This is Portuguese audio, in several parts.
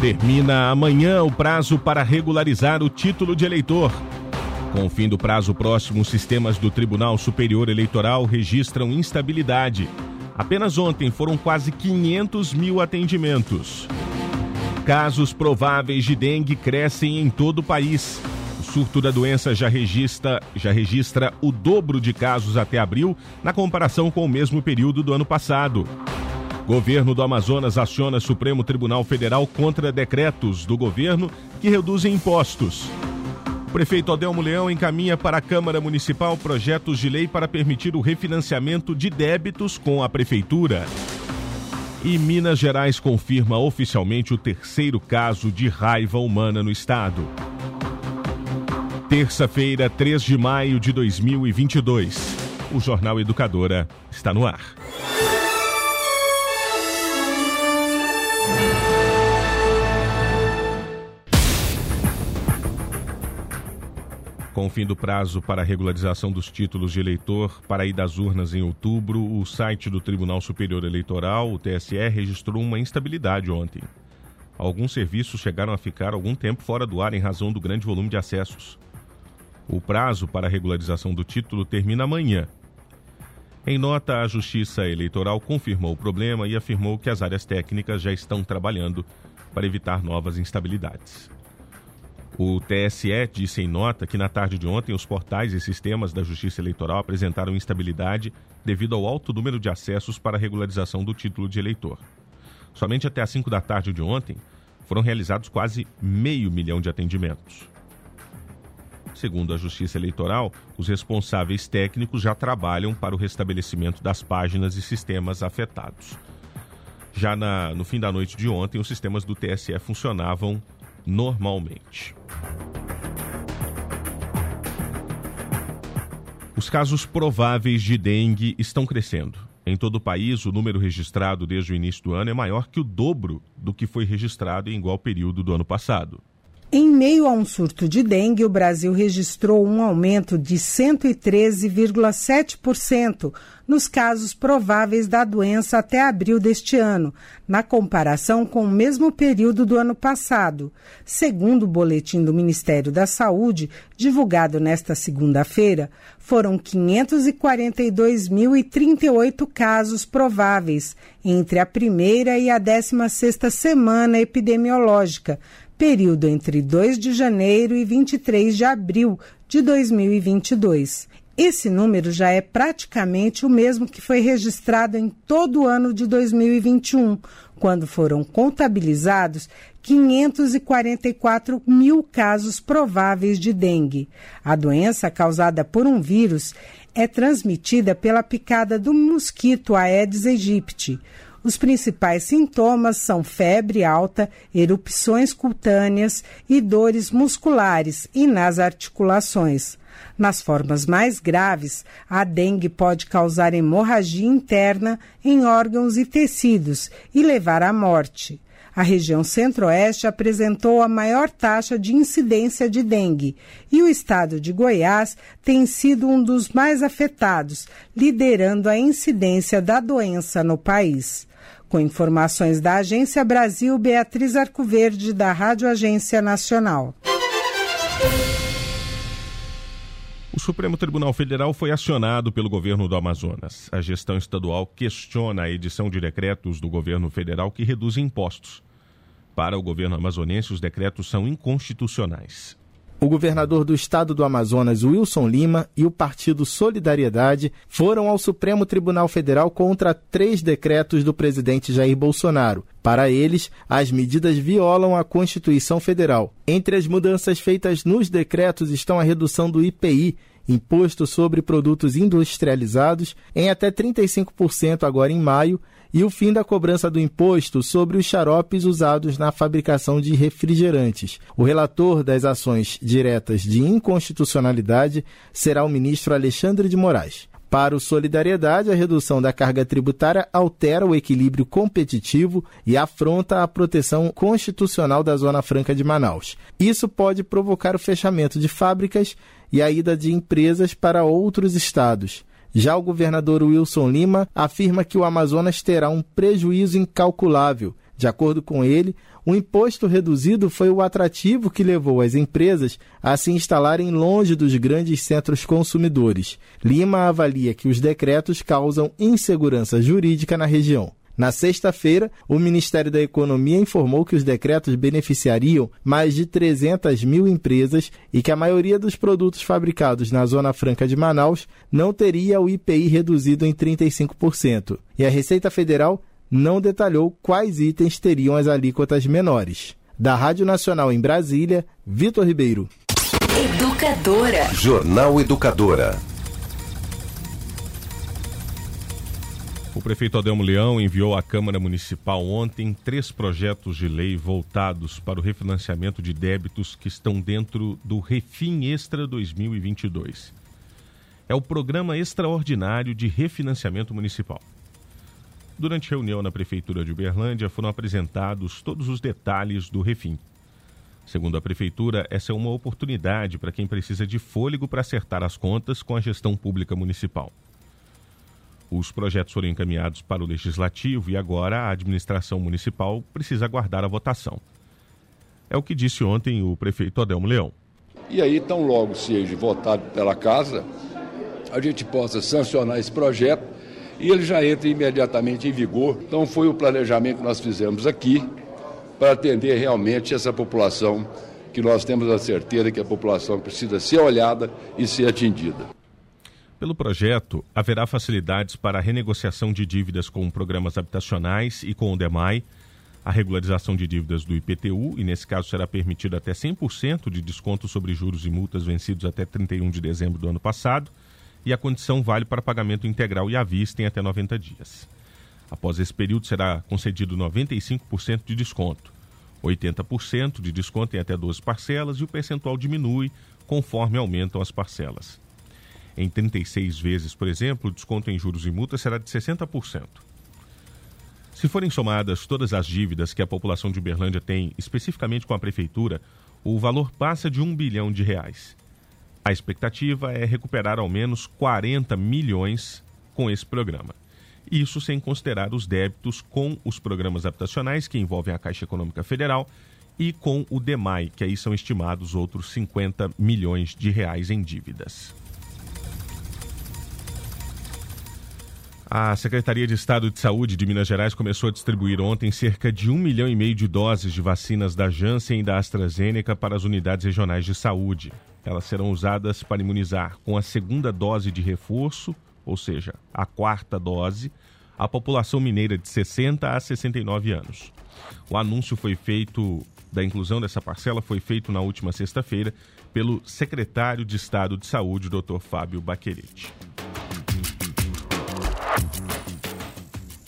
Termina amanhã o prazo para regularizar o título de eleitor. Com o fim do prazo próximo, os sistemas do Tribunal Superior Eleitoral registram instabilidade. Apenas ontem foram quase 500 mil atendimentos. Casos prováveis de dengue crescem em todo o país. O surto da doença já registra, já registra o dobro de casos até abril, na comparação com o mesmo período do ano passado. Governo do Amazonas aciona Supremo Tribunal Federal contra decretos do governo que reduzem impostos. Prefeito Adelmo Leão encaminha para a Câmara Municipal projetos de lei para permitir o refinanciamento de débitos com a Prefeitura. E Minas Gerais confirma oficialmente o terceiro caso de raiva humana no estado. Terça-feira, 3 de maio de 2022. O Jornal Educadora está no ar. Com o fim do prazo para a regularização dos títulos de eleitor para ir das urnas em outubro, o site do Tribunal Superior Eleitoral, o TSE, registrou uma instabilidade ontem. Alguns serviços chegaram a ficar algum tempo fora do ar em razão do grande volume de acessos. O prazo para a regularização do título termina amanhã. Em nota, a Justiça Eleitoral confirmou o problema e afirmou que as áreas técnicas já estão trabalhando para evitar novas instabilidades. O TSE disse em nota que na tarde de ontem os portais e sistemas da Justiça Eleitoral apresentaram instabilidade devido ao alto número de acessos para regularização do título de eleitor. Somente até às 5 da tarde de ontem foram realizados quase meio milhão de atendimentos. Segundo a Justiça Eleitoral, os responsáveis técnicos já trabalham para o restabelecimento das páginas e sistemas afetados. Já na, no fim da noite de ontem, os sistemas do TSE funcionavam normalmente. Os casos prováveis de dengue estão crescendo. Em todo o país, o número registrado desde o início do ano é maior que o dobro do que foi registrado em igual período do ano passado. Em meio a um surto de dengue, o Brasil registrou um aumento de 113,7% nos casos prováveis da doença até abril deste ano, na comparação com o mesmo período do ano passado. Segundo o boletim do Ministério da Saúde, divulgado nesta segunda-feira, foram 542.038 casos prováveis entre a primeira e a 16 sexta semana epidemiológica, período entre 2 de janeiro e 23 de abril de 2022. Esse número já é praticamente o mesmo que foi registrado em todo o ano de 2021, quando foram contabilizados 544 mil casos prováveis de dengue. A doença, causada por um vírus, é transmitida pela picada do mosquito Aedes aegypti. Os principais sintomas são febre alta, erupções cutâneas e dores musculares e nas articulações. Nas formas mais graves, a dengue pode causar hemorragia interna em órgãos e tecidos e levar à morte. A região centro-oeste apresentou a maior taxa de incidência de dengue e o estado de Goiás tem sido um dos mais afetados, liderando a incidência da doença no país. Com informações da Agência Brasil, Beatriz Arcoverde, da Rádio Agência Nacional. O Supremo Tribunal Federal foi acionado pelo governo do Amazonas. A gestão estadual questiona a edição de decretos do governo federal que reduzem impostos. Para o governo amazonense, os decretos são inconstitucionais. O governador do estado do Amazonas, Wilson Lima, e o partido Solidariedade foram ao Supremo Tribunal Federal contra três decretos do presidente Jair Bolsonaro. Para eles, as medidas violam a Constituição Federal. Entre as mudanças feitas nos decretos estão a redução do IPI imposto sobre produtos industrializados em até 35% agora em maio e o fim da cobrança do imposto sobre os xaropes usados na fabricação de refrigerantes. O relator das ações diretas de inconstitucionalidade será o ministro Alexandre de Moraes. Para o Solidariedade, a redução da carga tributária altera o equilíbrio competitivo e afronta a proteção constitucional da Zona Franca de Manaus. Isso pode provocar o fechamento de fábricas e a ida de empresas para outros estados. Já o governador Wilson Lima afirma que o Amazonas terá um prejuízo incalculável. De acordo com ele, o imposto reduzido foi o atrativo que levou as empresas a se instalarem longe dos grandes centros consumidores. Lima avalia que os decretos causam insegurança jurídica na região. Na sexta-feira, o Ministério da Economia informou que os decretos beneficiariam mais de 300 mil empresas e que a maioria dos produtos fabricados na Zona Franca de Manaus não teria o IPI reduzido em 35%. E a Receita Federal não detalhou quais itens teriam as alíquotas menores. Da Rádio Nacional em Brasília, Vitor Ribeiro. Educadora. Jornal Educadora. O prefeito Adelmo Leão enviou à Câmara Municipal ontem três projetos de lei voltados para o refinanciamento de débitos que estão dentro do Refim Extra 2022. É o Programa Extraordinário de Refinanciamento Municipal. Durante reunião na Prefeitura de Uberlândia, foram apresentados todos os detalhes do Refim. Segundo a Prefeitura, essa é uma oportunidade para quem precisa de fôlego para acertar as contas com a gestão pública municipal. Os projetos foram encaminhados para o Legislativo e agora a administração municipal precisa aguardar a votação. É o que disse ontem o prefeito Adelmo Leão. E aí, tão logo seja votado pela Casa, a gente possa sancionar esse projeto e ele já entra imediatamente em vigor. Então, foi o planejamento que nós fizemos aqui para atender realmente essa população que nós temos a certeza que a população precisa ser olhada e ser atendida. Pelo projeto, haverá facilidades para a renegociação de dívidas com programas habitacionais e com o DEMAI, a regularização de dívidas do IPTU, e nesse caso será permitido até 100% de desconto sobre juros e multas vencidos até 31 de dezembro do ano passado, e a condição vale para pagamento integral e à vista em até 90 dias. Após esse período, será concedido 95% de desconto, 80% de desconto em até 12 parcelas e o percentual diminui conforme aumentam as parcelas. Em 36 vezes, por exemplo, o desconto em juros e multas será de 60%. Se forem somadas todas as dívidas que a população de Uberlândia tem, especificamente com a prefeitura, o valor passa de um bilhão de reais. A expectativa é recuperar ao menos 40 milhões com esse programa. Isso sem considerar os débitos com os programas habitacionais, que envolvem a Caixa Econômica Federal, e com o DEMAI, que aí são estimados outros 50 milhões de reais em dívidas. A Secretaria de Estado de Saúde de Minas Gerais começou a distribuir ontem cerca de um milhão e meio de doses de vacinas da Janssen e da AstraZeneca para as unidades regionais de saúde. Elas serão usadas para imunizar com a segunda dose de reforço, ou seja, a quarta dose, a população mineira de 60 a 69 anos. O anúncio foi feito da inclusão dessa parcela foi feito na última sexta-feira pelo secretário de Estado de Saúde, Dr. Fábio Baquerete.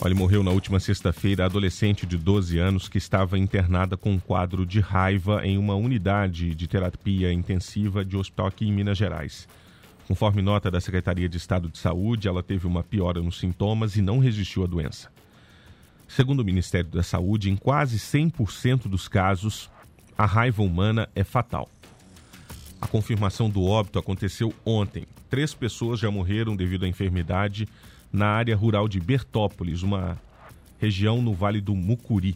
Olha, morreu na última sexta-feira a adolescente de 12 anos que estava internada com um quadro de raiva em uma unidade de terapia intensiva de hospital aqui em Minas Gerais. Conforme nota da Secretaria de Estado de Saúde, ela teve uma piora nos sintomas e não resistiu à doença. Segundo o Ministério da Saúde, em quase 100% dos casos, a raiva humana é fatal. A confirmação do óbito aconteceu ontem. Três pessoas já morreram devido à enfermidade na área rural de Bertópolis, uma região no Vale do Mucuri.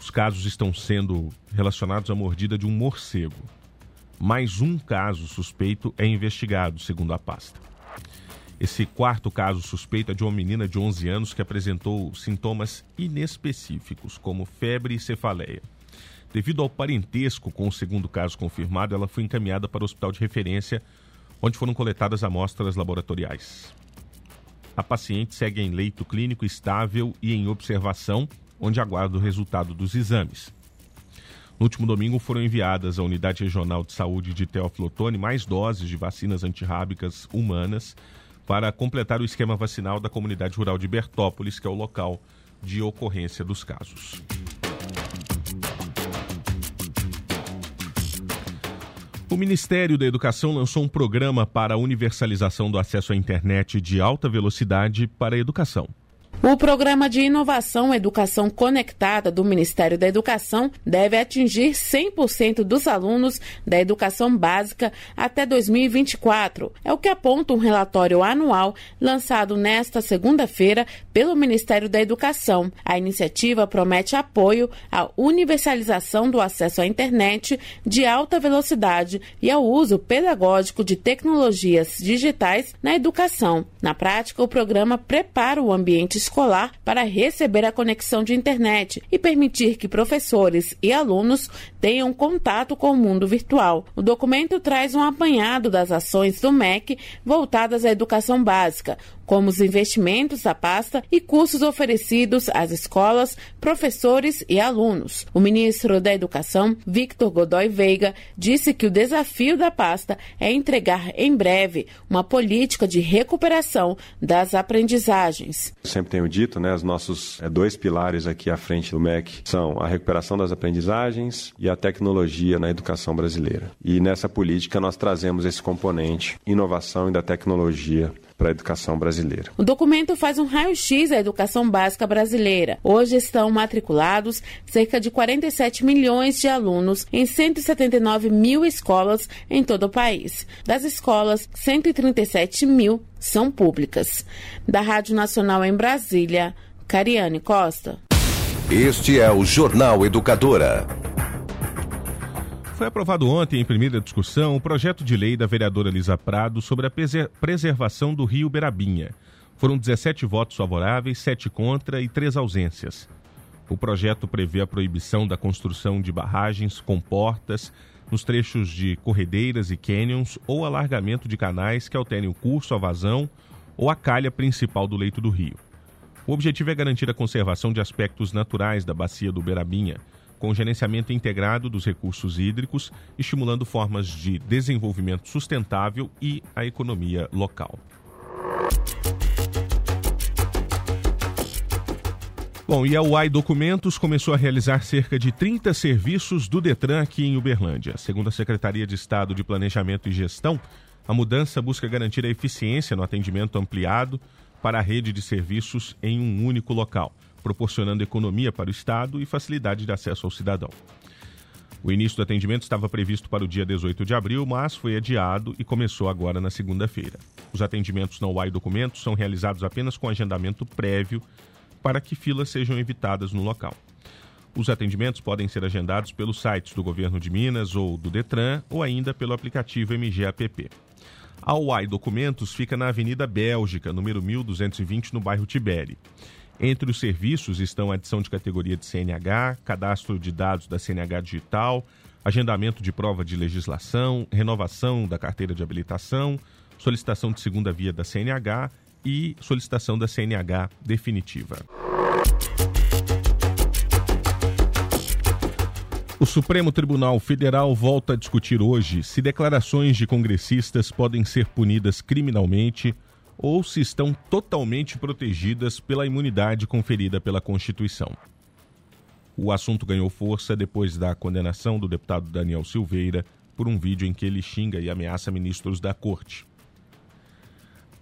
Os casos estão sendo relacionados à mordida de um morcego. Mais um caso suspeito é investigado, segundo a pasta. Esse quarto caso suspeito é de uma menina de 11 anos que apresentou sintomas inespecíficos, como febre e cefaleia. Devido ao parentesco com o segundo caso confirmado, ela foi encaminhada para o hospital de referência, onde foram coletadas amostras laboratoriais. A paciente segue em leito clínico estável e em observação, onde aguarda o resultado dos exames. No último domingo foram enviadas à Unidade Regional de Saúde de Teófilo Otoni mais doses de vacinas antirrábicas humanas para completar o esquema vacinal da comunidade rural de Bertópolis, que é o local de ocorrência dos casos. O Ministério da Educação lançou um programa para a universalização do acesso à internet de alta velocidade para a educação. O programa de inovação Educação Conectada do Ministério da Educação deve atingir 100% dos alunos da educação básica até 2024. É o que aponta um relatório anual lançado nesta segunda-feira pelo Ministério da Educação. A iniciativa promete apoio à universalização do acesso à internet de alta velocidade e ao uso pedagógico de tecnologias digitais na educação. Na prática, o programa prepara o ambiente escolar para receber a conexão de internet e permitir que professores e alunos tenham contato com o mundo virtual. O documento traz um apanhado das ações do MEC voltadas à educação básica, como os investimentos da pasta e cursos oferecidos às escolas, professores e alunos. O ministro da Educação, Victor Godoy Veiga, disse que o desafio da pasta é entregar em breve uma política de recuperação das aprendizagens. sempre tenho dito, né, os nossos é, dois pilares aqui à frente do MEC são a recuperação das aprendizagens e a tecnologia na educação brasileira. E nessa política nós trazemos esse componente inovação e da tecnologia para a educação brasileira. O documento faz um raio-x da educação básica brasileira. Hoje estão matriculados cerca de 47 milhões de alunos em 179 mil escolas em todo o país. Das escolas, 137 mil são públicas. Da Rádio Nacional em Brasília, Cariane Costa. Este é o Jornal Educadora. Foi aprovado ontem, em primeira discussão, o projeto de lei da vereadora Lisa Prado sobre a preservação do rio Berabinha. Foram 17 votos favoráveis, 7 contra e 3 ausências. O projeto prevê a proibição da construção de barragens com portas nos trechos de corredeiras e cânions ou alargamento de canais que alterem o curso, a vazão ou a calha principal do leito do rio. O objetivo é garantir a conservação de aspectos naturais da bacia do Berabinha, com gerenciamento integrado dos recursos hídricos, estimulando formas de desenvolvimento sustentável e a economia local. Bom, e a UAI Documentos começou a realizar cerca de 30 serviços do Detran aqui em Uberlândia. Segundo a Secretaria de Estado de Planejamento e Gestão, a mudança busca garantir a eficiência no atendimento ampliado para a rede de serviços em um único local proporcionando economia para o Estado e facilidade de acesso ao cidadão. O início do atendimento estava previsto para o dia 18 de abril, mas foi adiado e começou agora na segunda-feira. Os atendimentos na UAI Documentos são realizados apenas com agendamento prévio para que filas sejam evitadas no local. Os atendimentos podem ser agendados pelos sites do Governo de Minas ou do Detran ou ainda pelo aplicativo MGAPP. A UAI Documentos fica na Avenida Bélgica, número 1220, no bairro Tibere. Entre os serviços estão adição de categoria de CNH, cadastro de dados da CNH digital, agendamento de prova de legislação, renovação da carteira de habilitação, solicitação de segunda via da CNH e solicitação da CNH definitiva. O Supremo Tribunal Federal volta a discutir hoje se declarações de congressistas podem ser punidas criminalmente ou se estão totalmente protegidas pela imunidade conferida pela Constituição. O assunto ganhou força depois da condenação do deputado Daniel Silveira por um vídeo em que ele xinga e ameaça ministros da corte.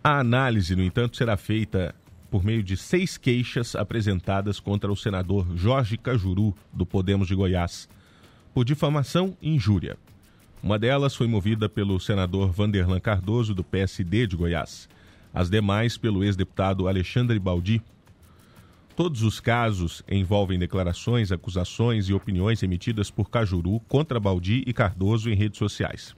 A análise, no entanto, será feita por meio de seis queixas apresentadas contra o senador Jorge Cajuru, do Podemos de Goiás, por difamação e injúria. Uma delas foi movida pelo senador Vanderlan Cardoso, do PSD de Goiás as demais pelo ex-deputado Alexandre Baldi. Todos os casos envolvem declarações, acusações e opiniões emitidas por Cajuru contra Baldi e Cardoso em redes sociais.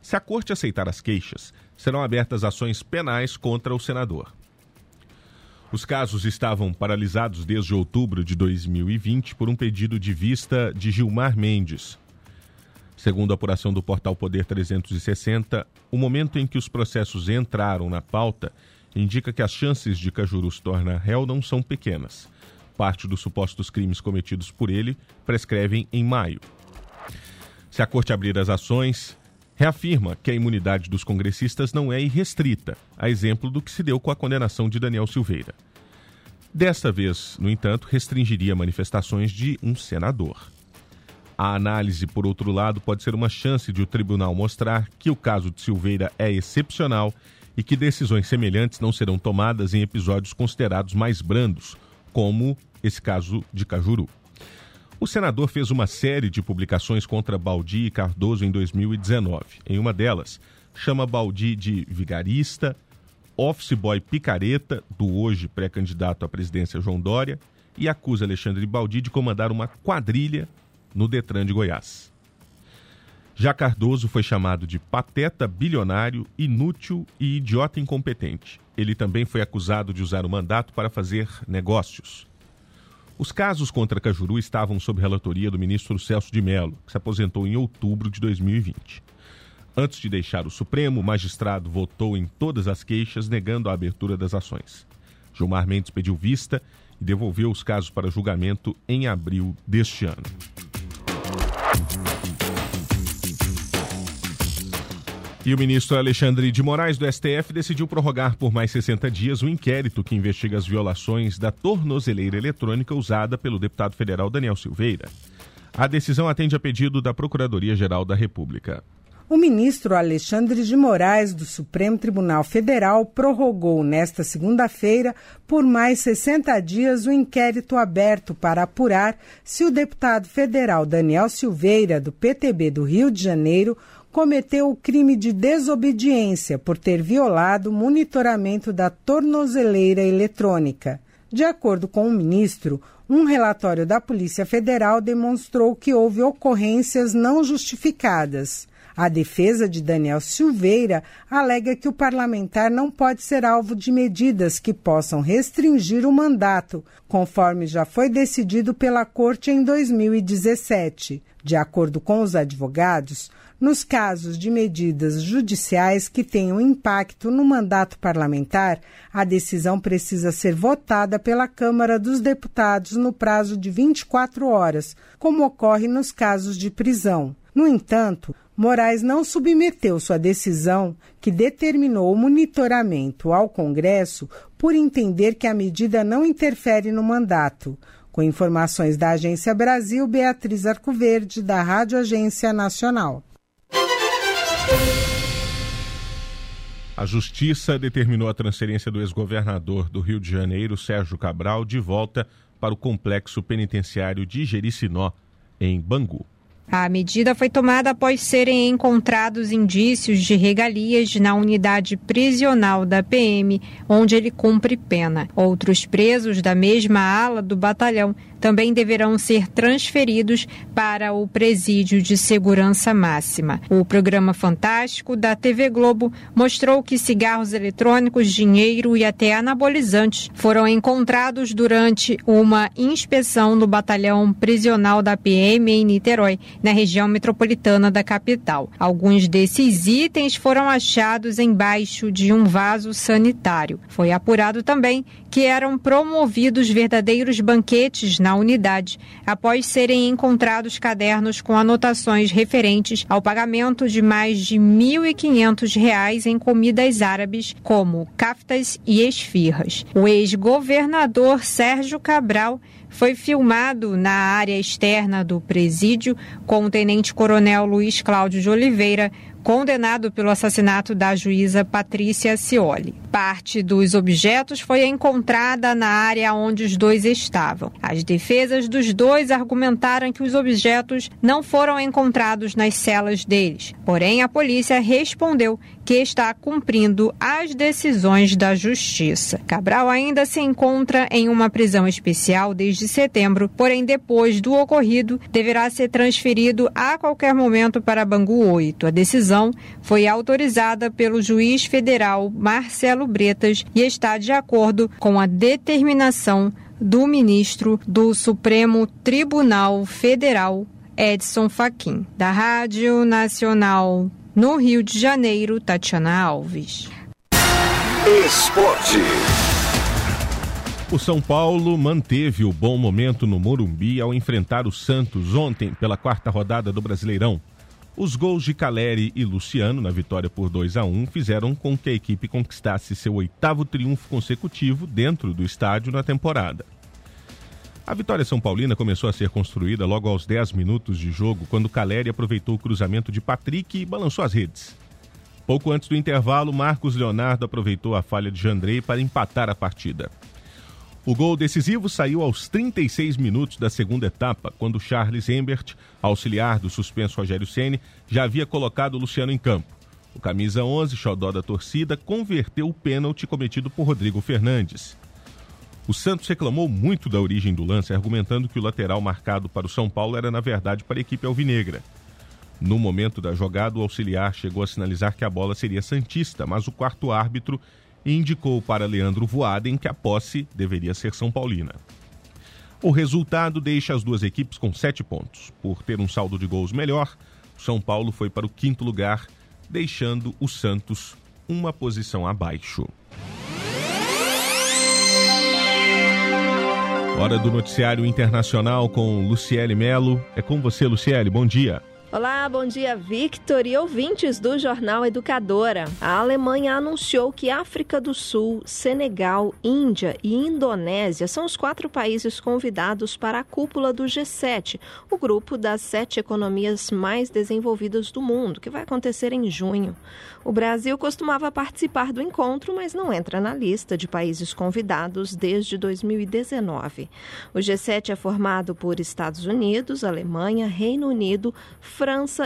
Se a corte aceitar as queixas, serão abertas ações penais contra o senador. Os casos estavam paralisados desde outubro de 2020 por um pedido de vista de Gilmar Mendes, Segundo a apuração do portal Poder 360, o momento em que os processos entraram na pauta indica que as chances de Cajuru se tornar réu não são pequenas. parte dos supostos crimes cometidos por ele prescrevem em maio. Se a corte abrir as ações, reafirma que a imunidade dos congressistas não é irrestrita, a exemplo do que se deu com a condenação de Daniel Silveira. Desta vez, no entanto, restringiria manifestações de um senador. A análise, por outro lado, pode ser uma chance de o tribunal mostrar que o caso de Silveira é excepcional e que decisões semelhantes não serão tomadas em episódios considerados mais brandos, como esse caso de Cajuru. O senador fez uma série de publicações contra Baldi e Cardoso em 2019. Em uma delas, chama Baldi de vigarista, office boy picareta, do hoje pré-candidato à presidência João Dória, e acusa Alexandre Baldi de comandar uma quadrilha no Detran de Goiás. Já Cardoso foi chamado de pateta bilionário, inútil e idiota incompetente. Ele também foi acusado de usar o mandato para fazer negócios. Os casos contra Cajuru estavam sob relatoria do ministro Celso de Mello, que se aposentou em outubro de 2020. Antes de deixar o Supremo, o magistrado votou em todas as queixas, negando a abertura das ações. Gilmar Mendes pediu vista e devolveu os casos para julgamento em abril deste ano. E o ministro Alexandre de Moraes, do STF, decidiu prorrogar por mais 60 dias o inquérito que investiga as violações da tornozeleira eletrônica usada pelo deputado federal Daniel Silveira. A decisão atende a pedido da Procuradoria-Geral da República. O ministro Alexandre de Moraes, do Supremo Tribunal Federal, prorrogou nesta segunda-feira por mais 60 dias o inquérito aberto para apurar se o deputado federal Daniel Silveira, do PTB do Rio de Janeiro, cometeu o crime de desobediência por ter violado o monitoramento da tornozeleira eletrônica. De acordo com o ministro, um relatório da Polícia Federal demonstrou que houve ocorrências não justificadas. A defesa de Daniel Silveira alega que o parlamentar não pode ser alvo de medidas que possam restringir o mandato, conforme já foi decidido pela Corte em 2017. De acordo com os advogados, nos casos de medidas judiciais que tenham impacto no mandato parlamentar, a decisão precisa ser votada pela Câmara dos Deputados no prazo de 24 horas, como ocorre nos casos de prisão. No entanto, Moraes não submeteu sua decisão, que determinou o monitoramento ao Congresso, por entender que a medida não interfere no mandato. Com informações da Agência Brasil, Beatriz Arcoverde, da Rádio Agência Nacional. A Justiça determinou a transferência do ex-governador do Rio de Janeiro, Sérgio Cabral, de volta para o complexo penitenciário de Jericinó, em Bangu. A medida foi tomada após serem encontrados indícios de regalias na unidade prisional da PM, onde ele cumpre pena. Outros presos da mesma ala do batalhão também deverão ser transferidos para o Presídio de Segurança Máxima. O programa Fantástico da TV Globo mostrou que cigarros eletrônicos, dinheiro e até anabolizantes foram encontrados durante uma inspeção no batalhão prisional da PM em Niterói, na região metropolitana da capital. Alguns desses itens foram achados embaixo de um vaso sanitário. Foi apurado também que eram promovidos verdadeiros banquetes na unidade, após serem encontrados cadernos com anotações referentes ao pagamento de mais de R$ 1.500 em comidas árabes, como caftas e esfirras. O ex-governador Sérgio Cabral foi filmado na área externa do presídio com o tenente-coronel Luiz Cláudio de Oliveira, condenado pelo assassinato da juíza Patrícia Cioli. Parte dos objetos foi encontrada na área onde os dois estavam. As defesas dos dois argumentaram que os objetos não foram encontrados nas celas deles. Porém, a polícia respondeu que está cumprindo as decisões da Justiça. Cabral ainda se encontra em uma prisão especial desde setembro, porém, depois do ocorrido, deverá ser transferido a qualquer momento para Bangu 8. A decisão foi autorizada pelo juiz federal Marcelo Bretas e está de acordo com a determinação do ministro do Supremo Tribunal Federal, Edson Fachin, da Rádio Nacional no Rio de Janeiro, Tatiana Alves. Esporte. O São Paulo manteve o bom momento no Morumbi ao enfrentar o Santos ontem pela quarta rodada do Brasileirão. Os gols de Caleri e Luciano na vitória por 2 a 1 fizeram com que a equipe conquistasse seu oitavo triunfo consecutivo dentro do estádio na temporada. A vitória São Paulina começou a ser construída logo aos 10 minutos de jogo, quando Caleri aproveitou o cruzamento de Patrick e balançou as redes. Pouco antes do intervalo, Marcos Leonardo aproveitou a falha de Jandrei para empatar a partida. O gol decisivo saiu aos 36 minutos da segunda etapa, quando Charles Embert, auxiliar do suspenso Rogério Ceni, já havia colocado Luciano em campo. O camisa 11, xodó da torcida, converteu o pênalti cometido por Rodrigo Fernandes. O Santos reclamou muito da origem do lance, argumentando que o lateral marcado para o São Paulo era, na verdade, para a equipe alvinegra. No momento da jogada, o auxiliar chegou a sinalizar que a bola seria Santista, mas o quarto árbitro indicou para Leandro Voaden que a posse deveria ser São Paulina. O resultado deixa as duas equipes com sete pontos. Por ter um saldo de gols melhor, São Paulo foi para o quinto lugar, deixando o Santos uma posição abaixo. Hora do noticiário internacional com Luciele Melo. É com você, Luciele. Bom dia. Olá, bom dia, Victor e ouvintes do Jornal Educadora. A Alemanha anunciou que África do Sul, Senegal, Índia e Indonésia são os quatro países convidados para a cúpula do G7, o grupo das sete economias mais desenvolvidas do mundo, que vai acontecer em junho. O Brasil costumava participar do encontro, mas não entra na lista de países convidados desde 2019. O G7 é formado por Estados Unidos, Alemanha, Reino Unido, França,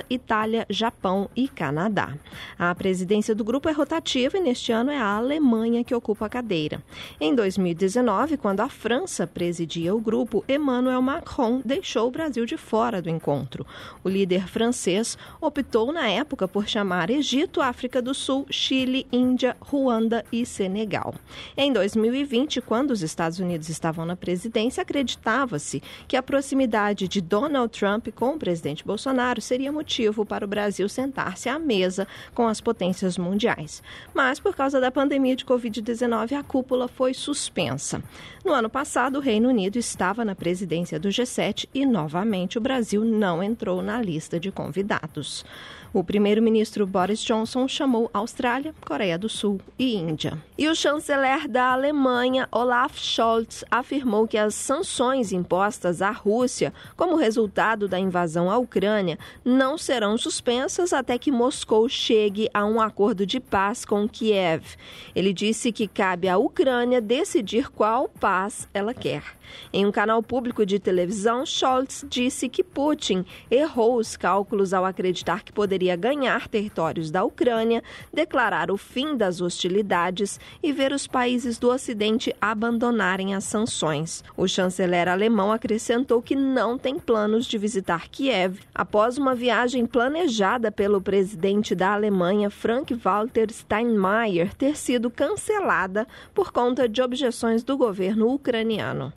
Itália, Japão e Canadá. A presidência do grupo é rotativa e neste ano é a Alemanha que ocupa a cadeira. Em 2019, quando a França presidia o grupo, Emmanuel Macron deixou o Brasil de fora do encontro. O líder francês optou na época por chamar Egito, África do Sul, Chile, Índia, Ruanda e Senegal. Em 2020, quando os Estados Unidos estavam na presidência, acreditava-se que a proximidade de Donald Trump com o presidente Bolsonaro seria motivo para o Brasil sentar-se à mesa com as potências mundiais. Mas, por causa da pandemia de Covid-19, a cúpula foi suspensa. No ano passado, o Reino Unido estava na presidência do G7 e, novamente, o Brasil não entrou na lista de convidados. O primeiro-ministro Boris Johnson chamou Austrália, Coreia do Sul e Índia. E o chanceler da Alemanha, Olaf Scholz, afirmou que as sanções impostas à Rússia como resultado da invasão à Ucrânia não serão suspensas até que Moscou chegue a um acordo de paz com Kiev. Ele disse que cabe à Ucrânia decidir qual paz ela quer. Em um canal público de televisão, Scholz disse que Putin errou os cálculos ao acreditar que poderia ganhar territórios da Ucrânia, declarar o fim das hostilidades e ver os países do Ocidente abandonarem as sanções. O chanceler alemão acrescentou que não tem planos de visitar Kiev após uma viagem planejada pelo presidente da Alemanha, Frank-Walter Steinmeier, ter sido cancelada por conta de objeções do governo ucraniano.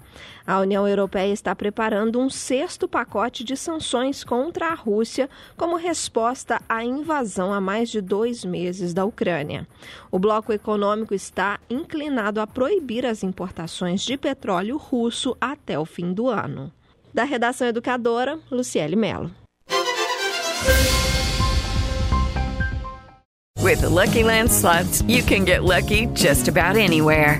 A União Europeia está preparando um sexto pacote de sanções contra a Rússia como resposta à invasão há mais de dois meses da Ucrânia. O bloco econômico está inclinado a proibir as importações de petróleo russo até o fim do ano. Da redação educadora, Luciele Mello. With the Lucky Land slots, you can get lucky just about anywhere.